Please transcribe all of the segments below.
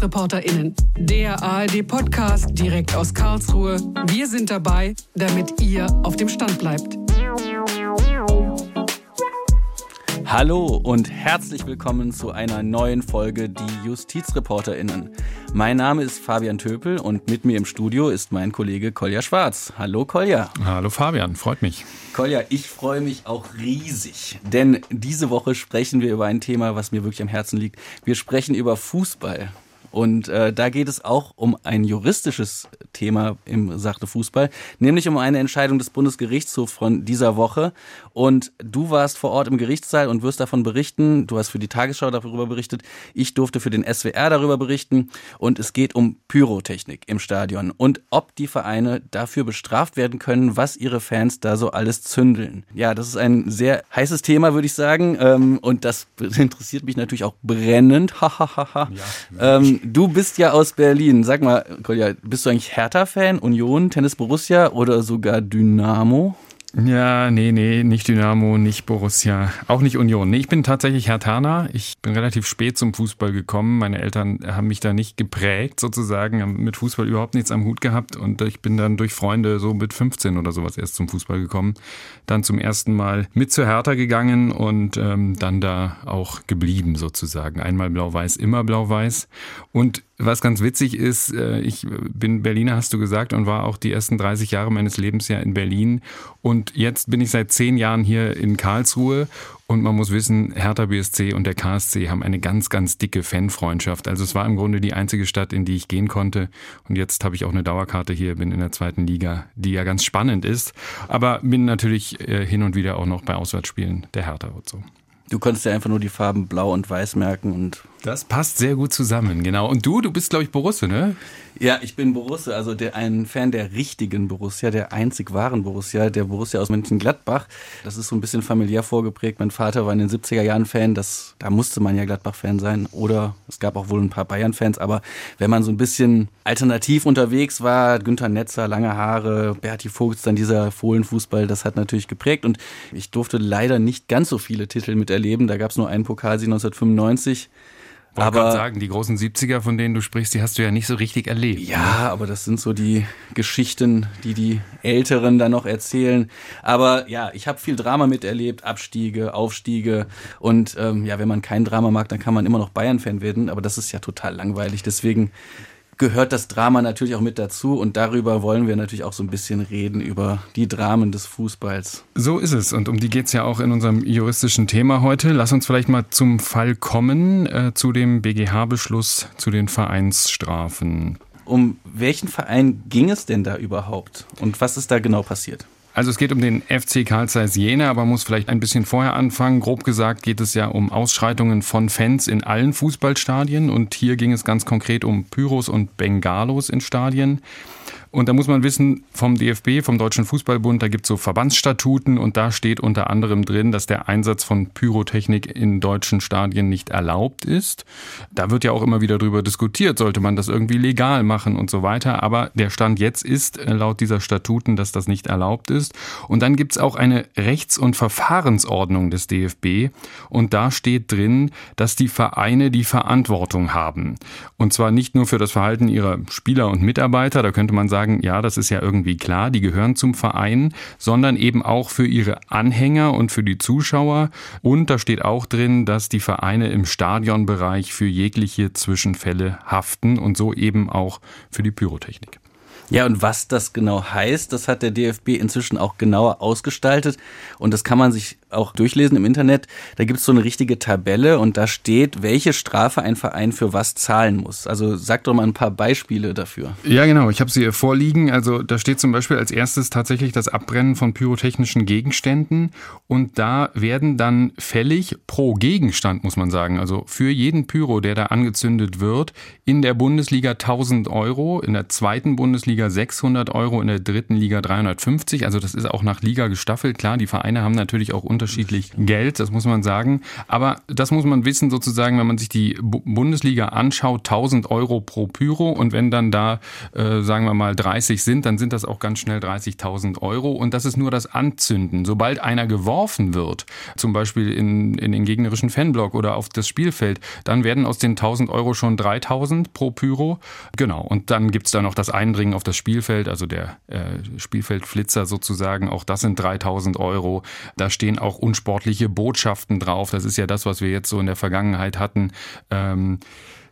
Die JustizreporterInnen. Der ARD-Podcast direkt aus Karlsruhe. Wir sind dabei, damit ihr auf dem Stand bleibt. Hallo und herzlich willkommen zu einer neuen Folge Die JustizreporterInnen. Mein Name ist Fabian Töpel und mit mir im Studio ist mein Kollege Kolja Schwarz. Hallo Kolja. Hallo Fabian, freut mich. Kolja, ich freue mich auch riesig, denn diese Woche sprechen wir über ein Thema, was mir wirklich am Herzen liegt. Wir sprechen über Fußball. Und äh, da geht es auch um ein juristisches Thema im Sachte Fußball, nämlich um eine Entscheidung des Bundesgerichtshofs von dieser Woche. Und du warst vor Ort im Gerichtssaal und wirst davon berichten. Du hast für die Tagesschau darüber berichtet. Ich durfte für den SWR darüber berichten. Und es geht um Pyrotechnik im Stadion und ob die Vereine dafür bestraft werden können, was ihre Fans da so alles zündeln. Ja, das ist ein sehr heißes Thema, würde ich sagen. Ähm, und das interessiert mich natürlich auch brennend. Hahaha. ja, ähm, du bist ja aus Berlin. Sag mal, Kolja, bist du eigentlich Hertha-Fan, Union, Tennis Borussia oder sogar Dynamo? Ja, nee, nee, nicht Dynamo, nicht Borussia, auch nicht Union. Nee, ich bin tatsächlich Hertaner. Ich bin relativ spät zum Fußball gekommen. Meine Eltern haben mich da nicht geprägt, sozusagen, haben mit Fußball überhaupt nichts am Hut gehabt. Und ich bin dann durch Freunde so mit 15 oder sowas erst zum Fußball gekommen. Dann zum ersten Mal mit zur Hertha gegangen und ähm, dann da auch geblieben, sozusagen. Einmal blau-weiß, immer blau-weiß. Und was ganz witzig ist, äh, ich bin Berliner, hast du gesagt, und war auch die ersten 30 Jahre meines Lebens ja in Berlin. Und jetzt bin ich seit zehn Jahren hier in Karlsruhe. Und man muss wissen, Hertha BSC und der KSC haben eine ganz, ganz dicke Fanfreundschaft. Also es war im Grunde die einzige Stadt, in die ich gehen konnte. Und jetzt habe ich auch eine Dauerkarte hier, bin in der zweiten Liga, die ja ganz spannend ist. Aber bin natürlich äh, hin und wieder auch noch bei Auswärtsspielen der Hertha und so. Du konntest ja einfach nur die Farben blau und weiß merken und. Das passt sehr gut zusammen, genau. Und du, du bist, glaube ich, Borusse, ne? Ja, ich bin Borussia, also der, ein Fan der richtigen Borussia, der einzig wahren Borussia, der Borussia aus Mönchengladbach. Das ist so ein bisschen familiär vorgeprägt. Mein Vater war in den 70er Jahren Fan, das, da musste man ja Gladbach-Fan sein. Oder es gab auch wohl ein paar Bayern-Fans, aber wenn man so ein bisschen alternativ unterwegs war, Günther Netzer, lange Haare, Berti Vogts, dann dieser Fohlenfußball, das hat natürlich geprägt. Und ich durfte leider nicht ganz so viele Titel miterleben. Da gab es nur einen Pokalsieg 1995. Wollte aber sagen, die großen 70er, von denen du sprichst, die hast du ja nicht so richtig erlebt. Ja, ne? aber das sind so die Geschichten, die die Älteren dann noch erzählen. Aber ja, ich habe viel Drama miterlebt, Abstiege, Aufstiege. Und ähm, ja, wenn man kein Drama mag, dann kann man immer noch Bayern-Fan werden. Aber das ist ja total langweilig. Deswegen gehört das Drama natürlich auch mit dazu und darüber wollen wir natürlich auch so ein bisschen reden, über die Dramen des Fußballs. So ist es und um die geht es ja auch in unserem juristischen Thema heute. Lass uns vielleicht mal zum Fall kommen, äh, zu dem BGH-Beschluss zu den Vereinsstrafen. Um welchen Verein ging es denn da überhaupt und was ist da genau passiert? Also es geht um den FC Karl Zeiss Jena, aber muss vielleicht ein bisschen vorher anfangen. Grob gesagt geht es ja um Ausschreitungen von Fans in allen Fußballstadien und hier ging es ganz konkret um Pyros und Bengalos in Stadien. Und da muss man wissen, vom DFB, vom Deutschen Fußballbund, da gibt es so Verbandsstatuten und da steht unter anderem drin, dass der Einsatz von Pyrotechnik in deutschen Stadien nicht erlaubt ist. Da wird ja auch immer wieder drüber diskutiert, sollte man das irgendwie legal machen und so weiter. Aber der Stand jetzt ist äh, laut dieser Statuten, dass das nicht erlaubt ist. Und dann gibt es auch eine Rechts- und Verfahrensordnung des DFB und da steht drin, dass die Vereine die Verantwortung haben. Und zwar nicht nur für das Verhalten ihrer Spieler und Mitarbeiter, da könnte man sagen, sagen, ja, das ist ja irgendwie klar, die gehören zum Verein, sondern eben auch für ihre Anhänger und für die Zuschauer. Und da steht auch drin, dass die Vereine im Stadionbereich für jegliche Zwischenfälle haften und so eben auch für die Pyrotechnik. Ja, und was das genau heißt, das hat der DFB inzwischen auch genauer ausgestaltet. Und das kann man sich auch durchlesen im Internet. Da gibt es so eine richtige Tabelle und da steht, welche Strafe ein Verein für was zahlen muss. Also sag doch mal ein paar Beispiele dafür. Ja, genau. Ich habe sie hier vorliegen. Also da steht zum Beispiel als erstes tatsächlich das Abbrennen von pyrotechnischen Gegenständen. Und da werden dann fällig pro Gegenstand, muss man sagen, also für jeden Pyro, der da angezündet wird, in der Bundesliga 1000 Euro, in der zweiten Bundesliga Liga 600 Euro, in der dritten Liga 350. Also das ist auch nach Liga gestaffelt. Klar, die Vereine haben natürlich auch unterschiedlich Geld, das muss man sagen. Aber das muss man wissen sozusagen, wenn man sich die Bundesliga anschaut, 1000 Euro pro Pyro und wenn dann da, äh, sagen wir mal, 30 sind, dann sind das auch ganz schnell 30.000 Euro und das ist nur das Anzünden. Sobald einer geworfen wird, zum Beispiel in, in den gegnerischen Fanblock oder auf das Spielfeld, dann werden aus den 1000 Euro schon 3000 pro Pyro. Genau, und dann gibt's da noch das Eindringen auf das Spielfeld, also der äh, Spielfeldflitzer sozusagen, auch das sind 3000 Euro. Da stehen auch unsportliche Botschaften drauf. Das ist ja das, was wir jetzt so in der Vergangenheit hatten. Ähm,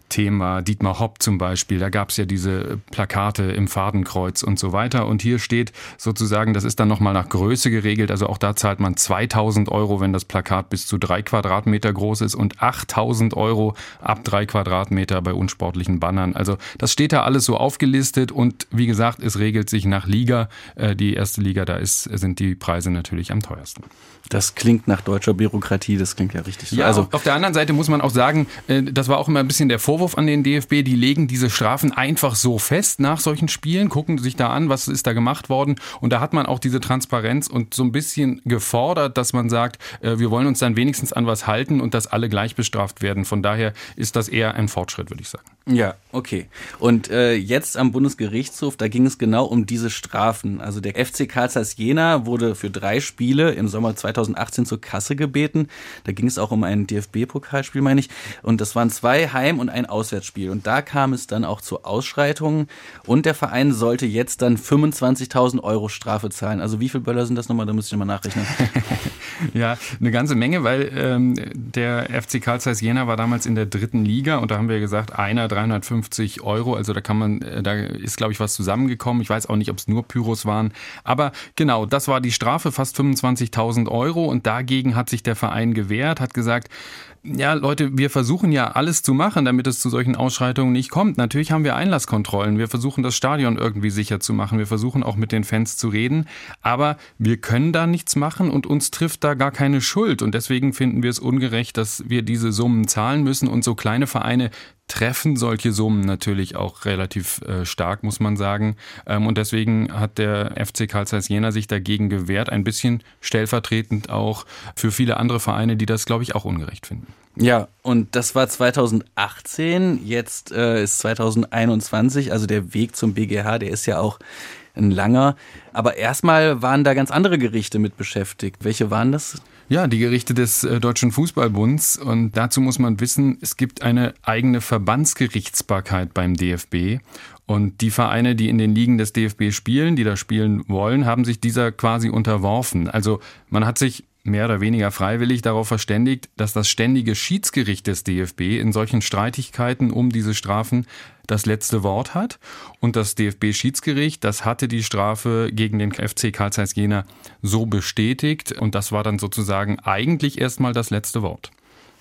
Thema Dietmar Hopp zum Beispiel. Da gab es ja diese Plakate im Fadenkreuz und so weiter. Und hier steht sozusagen, das ist dann nochmal nach Größe geregelt. Also auch da zahlt man 2000 Euro, wenn das Plakat bis zu drei Quadratmeter groß ist und 8000 Euro ab drei Quadratmeter bei unsportlichen Bannern. Also das steht da alles so aufgelistet und wie gesagt, es regelt sich nach Liga. Äh, die erste Liga, da ist, sind die Preise natürlich am teuersten. Das klingt nach deutscher Bürokratie, das klingt ja richtig so. Ja, also auf der anderen Seite muss man auch sagen, äh, das war auch immer ein bisschen der Vorwurf an den DFB, die legen diese Strafen einfach so fest nach solchen Spielen, gucken sich da an, was ist da gemacht worden und da hat man auch diese Transparenz und so ein bisschen gefordert, dass man sagt, äh, wir wollen uns dann wenigstens an was halten und dass alle gleich bestraft werden. Von daher ist das eher ein Fortschritt, würde ich sagen. Ja, okay. Und äh, jetzt am Bundesgerichtshof, da ging es genau um diese Strafen. Also der FC Karl Zeiss Jena wurde für drei Spiele im Sommer 2018 zur Kasse gebeten. Da ging es auch um ein DFB-Pokalspiel, meine ich. Und das waren zwei Heim- und ein Auswärtsspiel. Und da kam es dann auch zu Ausschreitungen. Und der Verein sollte jetzt dann 25.000 Euro Strafe zahlen. Also wie viele Böller sind das nochmal? Da müsste ich mal nachrechnen. ja, eine ganze Menge, weil ähm, der FC Karl Zeiss Jena war damals in der dritten Liga und da haben wir gesagt, einer 350 Euro. Also da kann man, äh, da ist, glaube ich, was zusammengekommen. Ich weiß auch nicht, ob es nur Pyros waren. Aber genau, das war die Strafe, fast 25.000 Euro. Und dagegen hat sich der Verein gewehrt, hat gesagt, ja, Leute, wir versuchen ja alles zu machen, damit es zu solchen Ausschreitungen nicht kommt. Natürlich haben wir Einlasskontrollen. Wir versuchen das Stadion irgendwie sicher zu machen. Wir versuchen auch mit den Fans zu reden. Aber wir können da nichts machen und uns trifft da gar keine Schuld. Und deswegen finden wir es ungerecht, dass wir diese Summen zahlen müssen. Und so kleine Vereine treffen solche Summen natürlich auch relativ äh, stark, muss man sagen. Ähm, und deswegen hat der FC Karl Zeiss Jena sich dagegen gewehrt, ein bisschen stellvertretend auch für viele andere Vereine, die das, glaube ich, auch ungerecht finden. Ja, und das war 2018, jetzt äh, ist 2021, also der Weg zum BGH, der ist ja auch ein langer. Aber erstmal waren da ganz andere Gerichte mit beschäftigt. Welche waren das? Ja, die Gerichte des äh, Deutschen Fußballbunds. Und dazu muss man wissen, es gibt eine eigene Verbandsgerichtsbarkeit beim DFB. Und die Vereine, die in den Ligen des DFB spielen, die da spielen wollen, haben sich dieser quasi unterworfen. Also man hat sich mehr oder weniger freiwillig darauf verständigt, dass das ständige Schiedsgericht des DFB in solchen Streitigkeiten um diese Strafen das letzte Wort hat. Und das DFB-Schiedsgericht, das hatte die Strafe gegen den FC Karl Jena so bestätigt. Und das war dann sozusagen eigentlich erstmal das letzte Wort.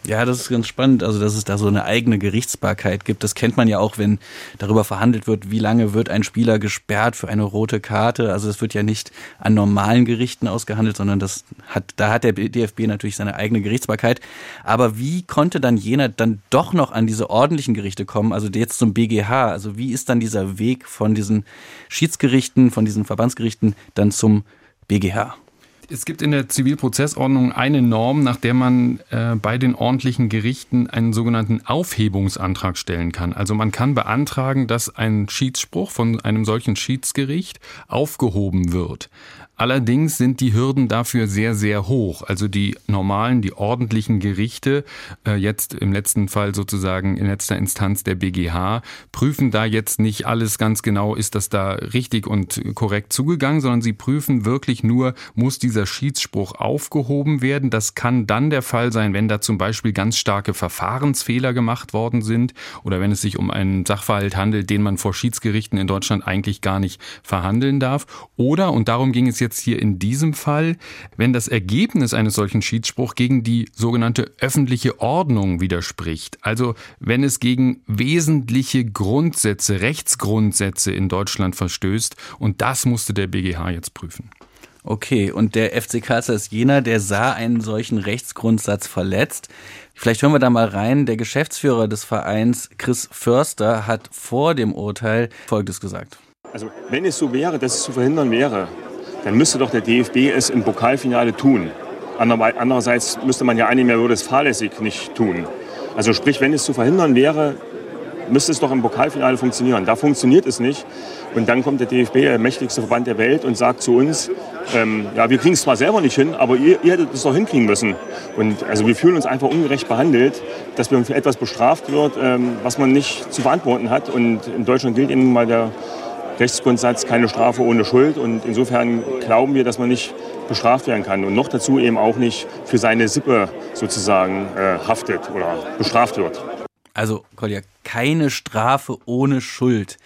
Ja, das ist ganz spannend. Also, dass es da so eine eigene Gerichtsbarkeit gibt. Das kennt man ja auch, wenn darüber verhandelt wird, wie lange wird ein Spieler gesperrt für eine rote Karte. Also, es wird ja nicht an normalen Gerichten ausgehandelt, sondern das hat, da hat der DFB natürlich seine eigene Gerichtsbarkeit. Aber wie konnte dann jener dann doch noch an diese ordentlichen Gerichte kommen? Also jetzt zum BGH. Also, wie ist dann dieser Weg von diesen Schiedsgerichten, von diesen Verbandsgerichten dann zum BGH? Es gibt in der Zivilprozessordnung eine Norm, nach der man äh, bei den ordentlichen Gerichten einen sogenannten Aufhebungsantrag stellen kann. Also man kann beantragen, dass ein Schiedsspruch von einem solchen Schiedsgericht aufgehoben wird. Allerdings sind die Hürden dafür sehr, sehr hoch. Also die normalen, die ordentlichen Gerichte, äh, jetzt im letzten Fall sozusagen in letzter Instanz der BGH, prüfen da jetzt nicht alles ganz genau, ist das da richtig und korrekt zugegangen, sondern sie prüfen wirklich nur, muss dieser Schiedsspruch aufgehoben werden. Das kann dann der Fall sein, wenn da zum Beispiel ganz starke Verfahrensfehler gemacht worden sind oder wenn es sich um einen Sachverhalt handelt, den man vor Schiedsgerichten in Deutschland eigentlich gar nicht verhandeln darf. Oder, und darum ging es jetzt jetzt hier in diesem Fall, wenn das Ergebnis eines solchen Schiedsspruchs gegen die sogenannte öffentliche Ordnung widerspricht. Also wenn es gegen wesentliche Grundsätze, Rechtsgrundsätze in Deutschland verstößt. Und das musste der BGH jetzt prüfen. Okay, und der FC Karl Jena, der sah einen solchen Rechtsgrundsatz verletzt. Vielleicht hören wir da mal rein. Der Geschäftsführer des Vereins, Chris Förster, hat vor dem Urteil Folgendes gesagt. Also wenn es so wäre, dass es zu verhindern wäre, dann müsste doch der DFB es im Pokalfinale tun. Andererseits müsste man ja annehmen, er würde es fahrlässig nicht tun. Also sprich, wenn es zu verhindern wäre, müsste es doch im Pokalfinale funktionieren. Da funktioniert es nicht. Und dann kommt der DFB, der mächtigste Verband der Welt, und sagt zu uns, ähm, ja, wir kriegen es zwar selber nicht hin, aber ihr, ihr hättet es doch hinkriegen müssen. Und also wir fühlen uns einfach ungerecht behandelt, dass wir für etwas bestraft wird, ähm, was man nicht zu verantworten hat. Und in Deutschland gilt eben mal der Rechtsgrundsatz, keine Strafe ohne Schuld. Und insofern glauben wir, dass man nicht bestraft werden kann und noch dazu eben auch nicht für seine Sippe sozusagen äh, haftet oder bestraft wird. Also, Kolja, keine Strafe ohne Schuld.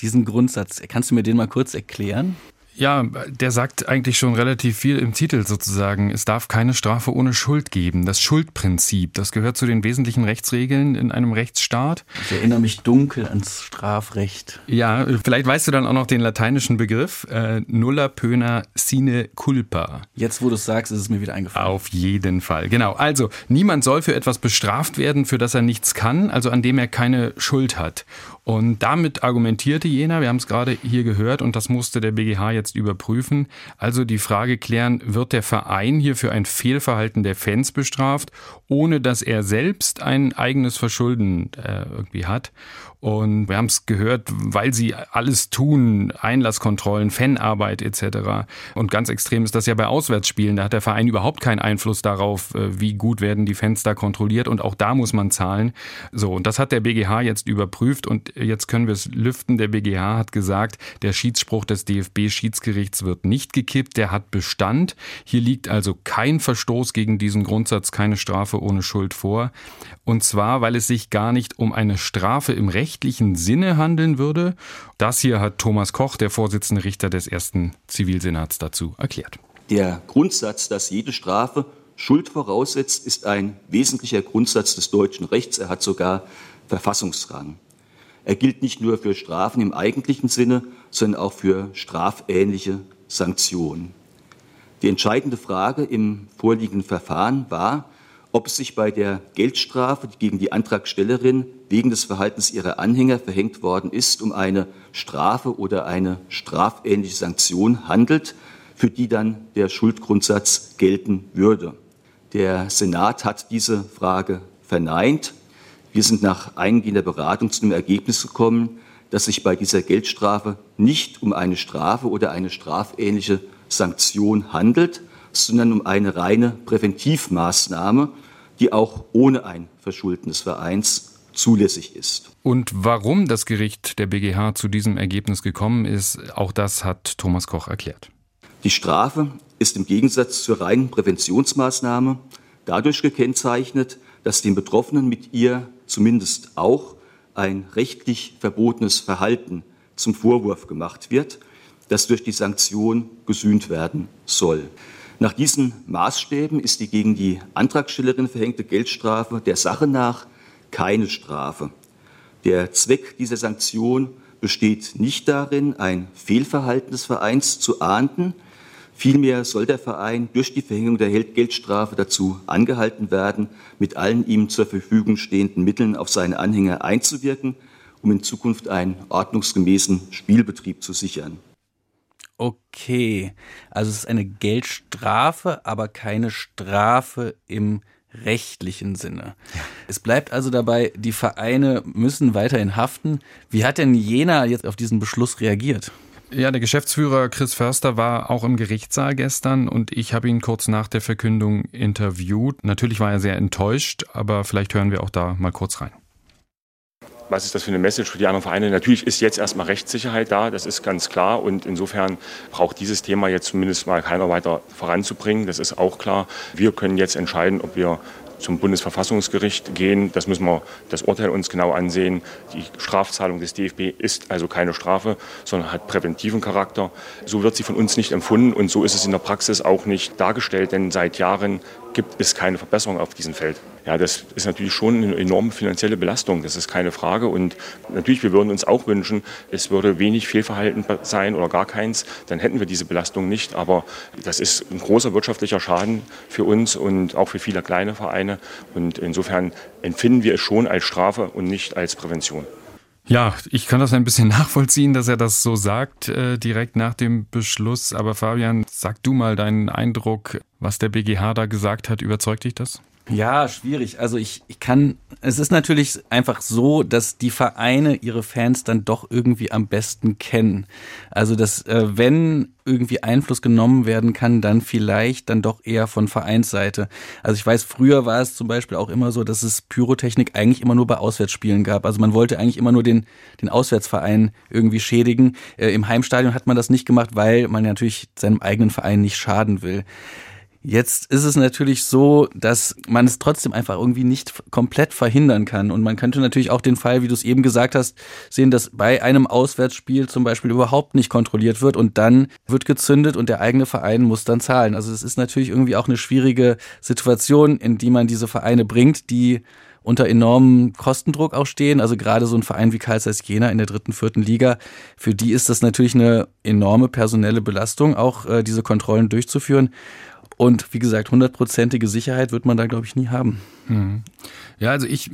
Diesen Grundsatz, kannst du mir den mal kurz erklären? Ja, der sagt eigentlich schon relativ viel im Titel sozusagen. Es darf keine Strafe ohne Schuld geben. Das Schuldprinzip, das gehört zu den wesentlichen Rechtsregeln in einem Rechtsstaat. Ich erinnere mich dunkel ans Strafrecht. Ja, vielleicht weißt du dann auch noch den lateinischen Begriff äh, nulla pöna sine culpa. Jetzt, wo du es sagst, ist es mir wieder eingefallen. Auf jeden Fall, genau. Also, niemand soll für etwas bestraft werden, für das er nichts kann, also an dem er keine Schuld hat. Und damit argumentierte Jena, wir haben es gerade hier gehört, und das musste der BGH jetzt überprüfen. Also die Frage klären, wird der Verein hier für ein Fehlverhalten der Fans bestraft, ohne dass er selbst ein eigenes Verschulden äh, irgendwie hat? Und wir haben es gehört, weil sie alles tun, Einlasskontrollen, Fanarbeit etc. Und ganz extrem ist das ja bei Auswärtsspielen. Da hat der Verein überhaupt keinen Einfluss darauf, äh, wie gut werden die Fans da kontrolliert. Und auch da muss man zahlen. So, und das hat der BGH jetzt überprüft und jetzt können wir es lüften. Der BGH hat gesagt, der Schiedsspruch des DFB-Schiedsgerichts wird nicht gekippt. Der hat Bestand. Hier liegt also kein Verstoß gegen diesen Grundsatz, keine Strafe ohne Schuld vor. Und zwar, weil es sich gar nicht um eine Strafe im rechtlichen Sinne handeln würde. Das hier hat Thomas Koch, der Vorsitzende Richter des ersten Zivilsenats, dazu erklärt. Der Grundsatz, dass jede Strafe Schuld voraussetzt, ist ein wesentlicher Grundsatz des deutschen Rechts. Er hat sogar Verfassungsrang. Er gilt nicht nur für Strafen im eigentlichen Sinne, sondern auch für strafähnliche Sanktionen. Die entscheidende Frage im vorliegenden Verfahren war, ob es sich bei der Geldstrafe, die gegen die Antragstellerin wegen des Verhaltens ihrer Anhänger verhängt worden ist, um eine Strafe oder eine strafähnliche Sanktion handelt, für die dann der Schuldgrundsatz gelten würde. Der Senat hat diese Frage verneint. Wir sind nach eingehender Beratung zu dem Ergebnis gekommen, dass sich bei dieser Geldstrafe nicht um eine Strafe oder eine strafähnliche Sanktion handelt, sondern um eine reine Präventivmaßnahme, die auch ohne ein Verschulden des Vereins zulässig ist. Und warum das Gericht der BGH zu diesem Ergebnis gekommen ist, auch das hat Thomas Koch erklärt. Die Strafe ist im Gegensatz zur reinen Präventionsmaßnahme dadurch gekennzeichnet, dass den Betroffenen mit ihr zumindest auch ein rechtlich verbotenes Verhalten zum Vorwurf gemacht wird, das durch die Sanktion gesühnt werden soll. Nach diesen Maßstäben ist die gegen die Antragstellerin verhängte Geldstrafe der Sache nach keine Strafe. Der Zweck dieser Sanktion besteht nicht darin, ein Fehlverhalten des Vereins zu ahnden. Vielmehr soll der Verein durch die Verhängung der Geldstrafe dazu angehalten werden, mit allen ihm zur Verfügung stehenden Mitteln auf seine Anhänger einzuwirken, um in Zukunft einen ordnungsgemäßen Spielbetrieb zu sichern. Okay, also es ist eine Geldstrafe, aber keine Strafe im rechtlichen Sinne. Ja. Es bleibt also dabei, die Vereine müssen weiterhin haften. Wie hat denn Jena jetzt auf diesen Beschluss reagiert? Ja, der Geschäftsführer Chris Förster war auch im Gerichtssaal gestern und ich habe ihn kurz nach der Verkündung interviewt. Natürlich war er sehr enttäuscht, aber vielleicht hören wir auch da mal kurz rein was ist das für eine Message für die anderen Vereine? Natürlich ist jetzt erstmal Rechtssicherheit da, das ist ganz klar. Und insofern braucht dieses Thema jetzt zumindest mal keiner weiter voranzubringen. Das ist auch klar. Wir können jetzt entscheiden, ob wir zum Bundesverfassungsgericht gehen. Das müssen wir das Urteil uns genau ansehen. Die Strafzahlung des DFB ist also keine Strafe, sondern hat präventiven Charakter. So wird sie von uns nicht empfunden und so ist es in der Praxis auch nicht dargestellt, denn seit Jahren gibt es keine Verbesserung auf diesem Feld. Ja, das ist natürlich schon eine enorme finanzielle Belastung, das ist keine Frage. Und natürlich, wir würden uns auch wünschen, es würde wenig Fehlverhalten sein oder gar keins, dann hätten wir diese Belastung nicht. Aber das ist ein großer wirtschaftlicher Schaden für uns und auch für viele kleine Vereine. Und insofern empfinden wir es schon als Strafe und nicht als Prävention. Ja, ich kann das ein bisschen nachvollziehen, dass er das so sagt, äh, direkt nach dem Beschluss. Aber Fabian, sag du mal deinen Eindruck, was der BGH da gesagt hat. Überzeugt dich das? Ja, schwierig. Also ich, ich kann, es ist natürlich einfach so, dass die Vereine ihre Fans dann doch irgendwie am besten kennen. Also dass, äh, wenn irgendwie Einfluss genommen werden kann, dann vielleicht dann doch eher von Vereinsseite. Also ich weiß, früher war es zum Beispiel auch immer so, dass es Pyrotechnik eigentlich immer nur bei Auswärtsspielen gab. Also man wollte eigentlich immer nur den, den Auswärtsverein irgendwie schädigen. Äh, Im Heimstadion hat man das nicht gemacht, weil man natürlich seinem eigenen Verein nicht schaden will. Jetzt ist es natürlich so, dass man es trotzdem einfach irgendwie nicht komplett verhindern kann. Und man könnte natürlich auch den Fall, wie du es eben gesagt hast, sehen, dass bei einem Auswärtsspiel zum Beispiel überhaupt nicht kontrolliert wird und dann wird gezündet und der eigene Verein muss dann zahlen. Also es ist natürlich irgendwie auch eine schwierige Situation, in die man diese Vereine bringt, die unter enormem Kostendruck auch stehen. Also gerade so ein Verein wie Karl Jena in der dritten, vierten Liga, für die ist das natürlich eine enorme personelle Belastung, auch äh, diese Kontrollen durchzuführen. Und wie gesagt, hundertprozentige Sicherheit wird man da, glaube ich, nie haben. Mhm. Ja, also ich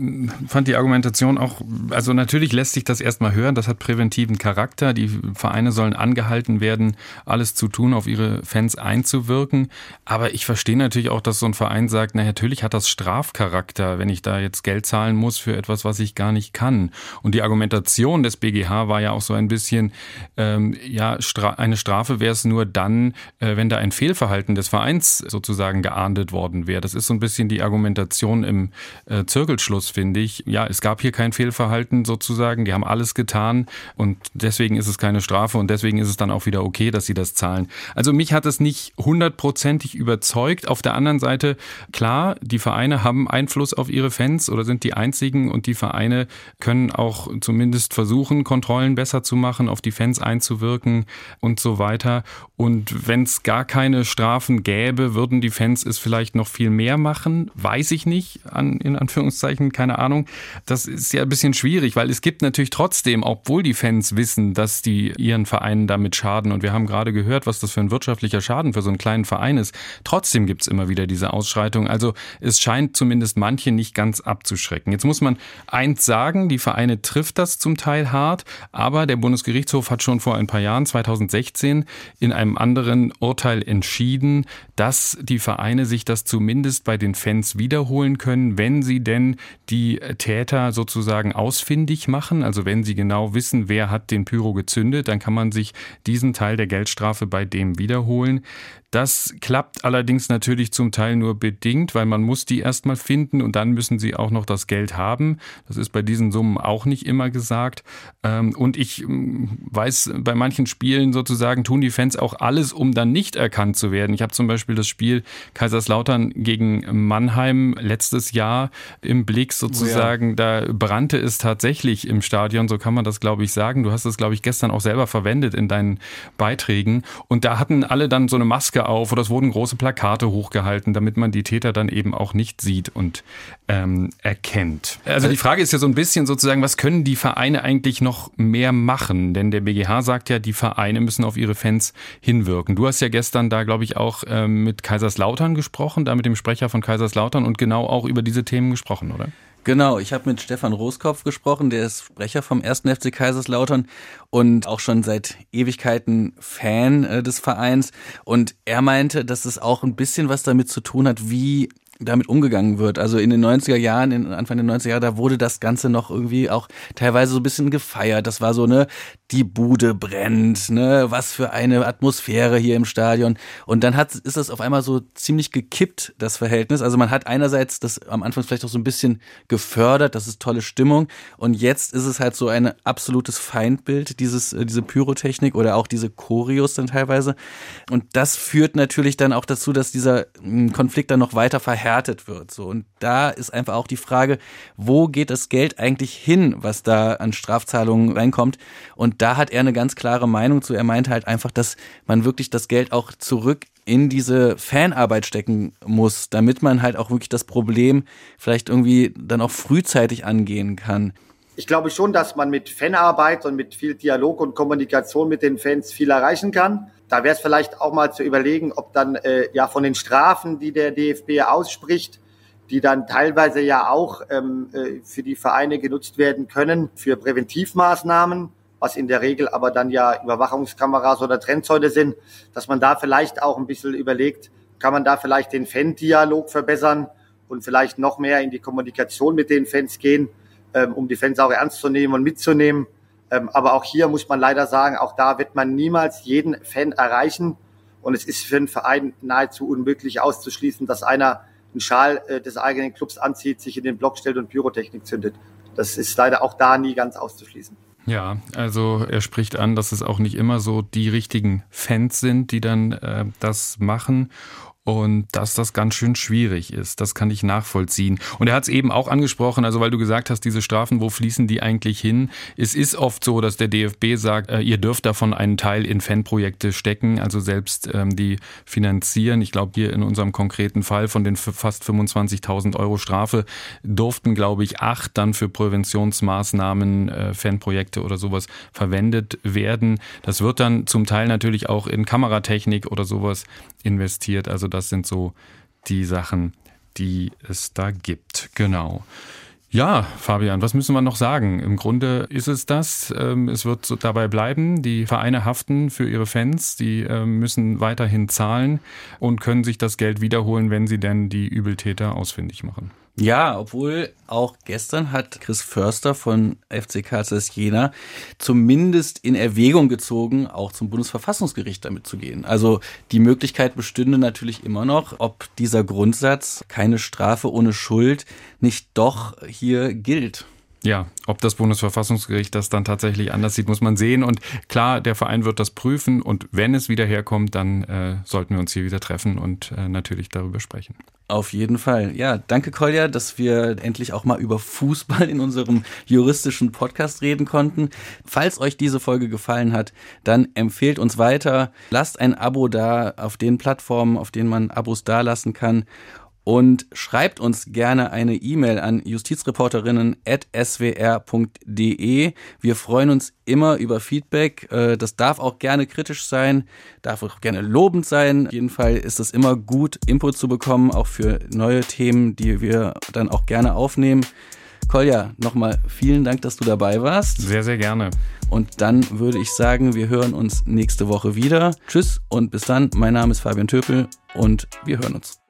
fand die Argumentation auch, also natürlich lässt sich das erstmal hören, das hat präventiven Charakter. Die Vereine sollen angehalten werden, alles zu tun, auf ihre Fans einzuwirken. Aber ich verstehe natürlich auch, dass so ein Verein sagt, na natürlich hat das Strafcharakter, wenn ich da jetzt Geld zahlen muss für etwas, was ich gar nicht kann. Und die Argumentation des BGH war ja auch so ein bisschen, ähm, ja, Stra eine Strafe wäre es nur dann, äh, wenn da ein Fehlverhalten des Vereins sozusagen geahndet worden wäre. Das ist so ein bisschen die Argumentation Diskussion im äh, Zirkelschluss, finde ich. Ja, es gab hier kein Fehlverhalten sozusagen. Die haben alles getan und deswegen ist es keine Strafe und deswegen ist es dann auch wieder okay, dass sie das zahlen. Also mich hat es nicht hundertprozentig überzeugt. Auf der anderen Seite, klar, die Vereine haben Einfluss auf ihre Fans oder sind die einzigen und die Vereine können auch zumindest versuchen, Kontrollen besser zu machen, auf die Fans einzuwirken und so weiter. Und wenn es gar keine Strafen gäbe, würden die Fans es vielleicht noch viel mehr machen, weiß ich nicht an, in Anführungszeichen, keine Ahnung. Das ist ja ein bisschen schwierig, weil es gibt natürlich trotzdem, obwohl die Fans wissen, dass die ihren Vereinen damit schaden und wir haben gerade gehört, was das für ein wirtschaftlicher Schaden für so einen kleinen Verein ist, trotzdem gibt es immer wieder diese Ausschreitung. Also es scheint zumindest manche nicht ganz abzuschrecken. Jetzt muss man eins sagen, die Vereine trifft das zum Teil hart, aber der Bundesgerichtshof hat schon vor ein paar Jahren, 2016, in einem anderen Urteil entschieden, dass die Vereine sich das zumindest bei den Fans wiederholen können, wenn sie denn die Täter sozusagen ausfindig machen. Also wenn sie genau wissen, wer hat den Pyro gezündet, dann kann man sich diesen Teil der Geldstrafe bei dem wiederholen. Das klappt allerdings natürlich zum Teil nur bedingt, weil man muss die erstmal finden und dann müssen sie auch noch das Geld haben. Das ist bei diesen Summen auch nicht immer gesagt. Ähm, und ich ähm, weiß, bei manchen Spielen sozusagen tun die Fans auch alles, um dann nicht erkannt zu werden. Ich habe zum Beispiel das Spiel Kaiserslautern gegen Mannheim letztes Jahr im Blick sozusagen. Oh ja. Da brannte es tatsächlich im Stadion, so kann man das glaube ich sagen. Du hast es glaube ich gestern auch selber verwendet in deinen Beiträgen. Und da hatten alle dann so eine Maske Maske auf oder es wurden große Plakate hochgehalten, damit man die Täter dann eben auch nicht sieht und ähm, erkennt. Also die Frage ist ja so ein bisschen sozusagen, was können die Vereine eigentlich noch mehr machen? Denn der BGH sagt ja, die Vereine müssen auf ihre Fans hinwirken. Du hast ja gestern da, glaube ich, auch ähm, mit Kaiserslautern gesprochen, da mit dem Sprecher von Kaiserslautern und genau auch über diese Themen gesprochen, oder? Genau, ich habe mit Stefan Roskopf gesprochen, der ist Sprecher vom 1. FC Kaiserslautern und auch schon seit Ewigkeiten Fan äh, des Vereins. Und er meinte, dass es auch ein bisschen was damit zu tun hat, wie damit umgegangen wird. Also in den 90er Jahren, in Anfang der 90er Jahre, da wurde das Ganze noch irgendwie auch teilweise so ein bisschen gefeiert. Das war so, ne, die Bude brennt, ne, was für eine Atmosphäre hier im Stadion. Und dann hat, ist das auf einmal so ziemlich gekippt, das Verhältnis. Also man hat einerseits das am Anfang vielleicht auch so ein bisschen gefördert, das ist tolle Stimmung. Und jetzt ist es halt so ein absolutes Feindbild, dieses, äh, diese Pyrotechnik oder auch diese Choreos dann teilweise. Und das führt natürlich dann auch dazu, dass dieser hm, Konflikt dann noch weiter verhärtet verhärtet wird. So. Und da ist einfach auch die Frage, wo geht das Geld eigentlich hin, was da an Strafzahlungen reinkommt? Und da hat er eine ganz klare Meinung zu. Er meint halt einfach, dass man wirklich das Geld auch zurück in diese Fanarbeit stecken muss, damit man halt auch wirklich das Problem vielleicht irgendwie dann auch frühzeitig angehen kann. Ich glaube schon, dass man mit Fanarbeit und mit viel Dialog und Kommunikation mit den Fans viel erreichen kann. Da wäre es vielleicht auch mal zu überlegen, ob dann äh, ja von den Strafen, die der DFB ausspricht, die dann teilweise ja auch ähm, äh, für die Vereine genutzt werden können, für Präventivmaßnahmen, was in der Regel aber dann ja Überwachungskameras oder Trennzäune sind, dass man da vielleicht auch ein bisschen überlegt, kann man da vielleicht den Fan-Dialog verbessern und vielleicht noch mehr in die Kommunikation mit den Fans gehen, ähm, um die Fans auch ernst zu nehmen und mitzunehmen. Ähm, aber auch hier muss man leider sagen, auch da wird man niemals jeden Fan erreichen. Und es ist für einen Verein nahezu unmöglich auszuschließen, dass einer einen Schal äh, des eigenen Clubs anzieht, sich in den Block stellt und Pyrotechnik zündet. Das ist leider auch da nie ganz auszuschließen. Ja, also er spricht an, dass es auch nicht immer so die richtigen Fans sind, die dann äh, das machen und dass das ganz schön schwierig ist. Das kann ich nachvollziehen. Und er hat es eben auch angesprochen, also weil du gesagt hast, diese Strafen, wo fließen die eigentlich hin? Es ist oft so, dass der DFB sagt, äh, ihr dürft davon einen Teil in Fanprojekte stecken, also selbst ähm, die finanzieren. Ich glaube, hier in unserem konkreten Fall von den fast 25.000 Euro Strafe durften, glaube ich, acht dann für Präventionsmaßnahmen, äh, Fanprojekte oder sowas verwendet werden. Das wird dann zum Teil natürlich auch in Kameratechnik oder sowas investiert. Also das sind so die Sachen, die es da gibt. Genau. Ja, Fabian, was müssen wir noch sagen? Im Grunde ist es das. Ähm, es wird dabei bleiben. Die Vereine haften für ihre Fans. Die ähm, müssen weiterhin zahlen und können sich das Geld wiederholen, wenn sie denn die Übeltäter ausfindig machen. Ja, obwohl auch gestern hat Chris Förster von FC Karlsruhe Jena zumindest in Erwägung gezogen, auch zum Bundesverfassungsgericht damit zu gehen. Also die Möglichkeit bestünde natürlich immer noch, ob dieser Grundsatz keine Strafe ohne Schuld nicht doch hier gilt. Ja, ob das Bundesverfassungsgericht das dann tatsächlich anders sieht, muss man sehen. Und klar, der Verein wird das prüfen und wenn es wieder herkommt, dann äh, sollten wir uns hier wieder treffen und äh, natürlich darüber sprechen. Auf jeden Fall. Ja, danke Kolja, dass wir endlich auch mal über Fußball in unserem juristischen Podcast reden konnten. Falls euch diese Folge gefallen hat, dann empfehlt uns weiter. Lasst ein Abo da auf den Plattformen, auf denen man Abos dalassen kann und schreibt uns gerne eine E-Mail an justizreporterinnen.swr.de. Wir freuen uns immer über Feedback. Äh, das darf auch gerne kritisch sein, darf auch gerne lobend sein. Auf jeden Fall ist es immer gut, Input zu bekommen, auch für neue Themen, die wir dann auch gerne aufnehmen. Kolja, nochmal vielen Dank, dass du dabei warst. Sehr, sehr gerne. Und dann würde ich sagen, wir hören uns nächste Woche wieder. Tschüss und bis dann. Mein Name ist Fabian Töpel und wir hören uns.